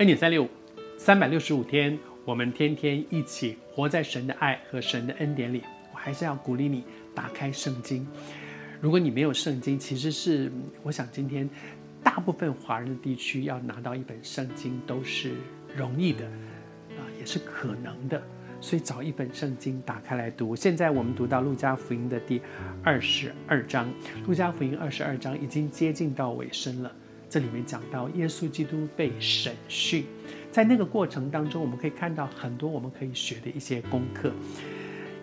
恩典三六五，三百六十五天，我们天天一起活在神的爱和神的恩典里。我还是要鼓励你打开圣经。如果你没有圣经，其实是我想今天大部分华人的地区要拿到一本圣经都是容易的，啊，也是可能的。所以找一本圣经打开来读。现在我们读到路加福音的第二十二章，路加福音二十二章已经接近到尾声了。这里面讲到耶稣基督被审讯，在那个过程当中，我们可以看到很多我们可以学的一些功课。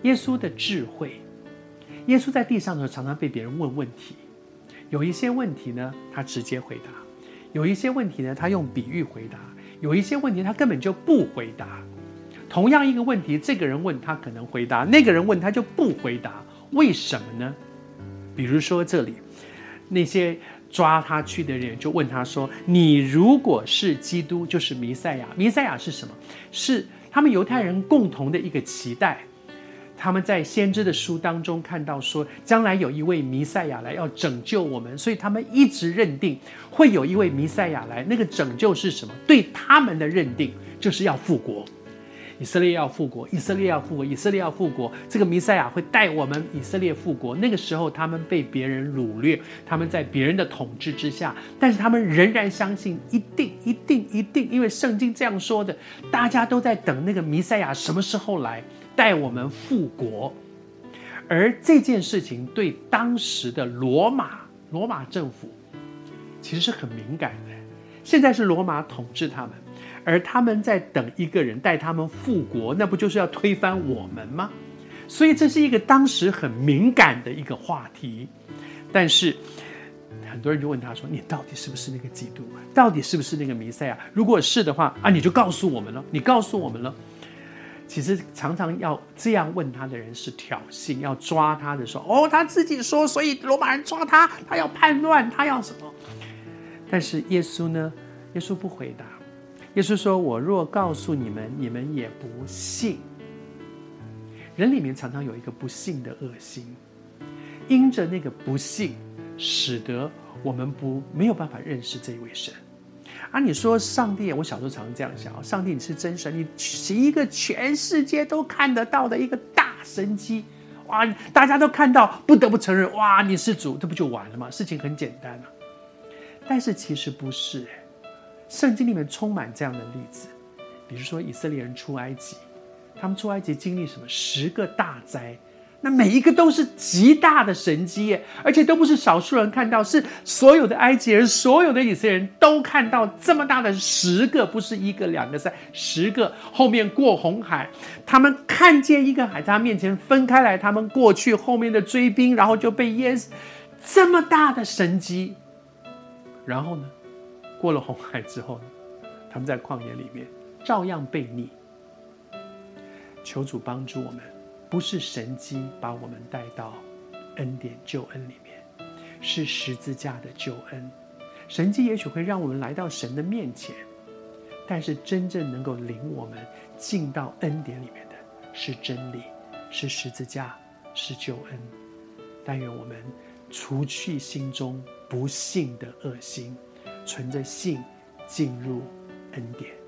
耶稣的智慧，耶稣在地上的时候常常被别人问问题，有一些问题呢，他直接回答；有一些问题呢，他用比喻回答；有一些问题他根本就不回答。同样一个问题，这个人问他可能回答，那个人问他就不回答，为什么呢？比如说这里那些。抓他去的人就问他说：“你如果是基督，就是弥赛亚。弥赛亚是什么？是他们犹太人共同的一个期待。他们在先知的书当中看到说，将来有一位弥赛亚来要拯救我们，所以他们一直认定会有一位弥赛亚来。那个拯救是什么？对他们的认定就是要复国。”以色列要复国，以色列要复国，以色列要复国。这个弥赛亚会带我们以色列复国。那个时候，他们被别人掳掠，他们在别人的统治之下，但是他们仍然相信，一定、一定、一定，因为圣经这样说的。大家都在等那个弥赛亚什么时候来带我们复国。而这件事情对当时的罗马罗马政府其实是很敏感的。现在是罗马统治他们。而他们在等一个人带他们复国，那不就是要推翻我们吗？所以这是一个当时很敏感的一个话题。但是很多人就问他说：“你到底是不是那个基督？到底是不是那个弥赛亚？如果是的话啊，你就告诉我们了。你告诉我们了。”其实常常要这样问他的人是挑衅，要抓他的时候，哦，他自己说，所以罗马人抓他，他要叛乱，他要什么？但是耶稣呢？耶稣不回答。耶稣说：“我若告诉你们，你们也不信。人里面常常有一个不信的恶心，因着那个不信，使得我们不没有办法认识这一位神。啊，你说上帝，我小时候常常这样想：上帝你是真神，你是一个全世界都看得到的一个大神机，哇，大家都看到，不得不承认，哇，你是主，这不就完了吗？事情很简单啊。但是其实不是，”圣经里面充满这样的例子，比如说以色列人出埃及，他们出埃及经历什么？十个大灾，那每一个都是极大的神迹，而且都不是少数人看到，是所有的埃及人、所有的以色列人都看到这么大的十个，不是一个、两个、三十个。后面过红海，他们看见一个海在他面前分开来，他们过去，后面的追兵，然后就被淹死，这么大的神迹，然后呢？过了红海之后，他们在旷野里面照样被逆。求主帮助我们，不是神迹把我们带到恩典救恩里面，是十字架的救恩。神迹也许会让我们来到神的面前，但是真正能够领我们进到恩典里面的是真理，是十字架，是救恩。但愿我们除去心中不信的恶心。存着性进入恩典。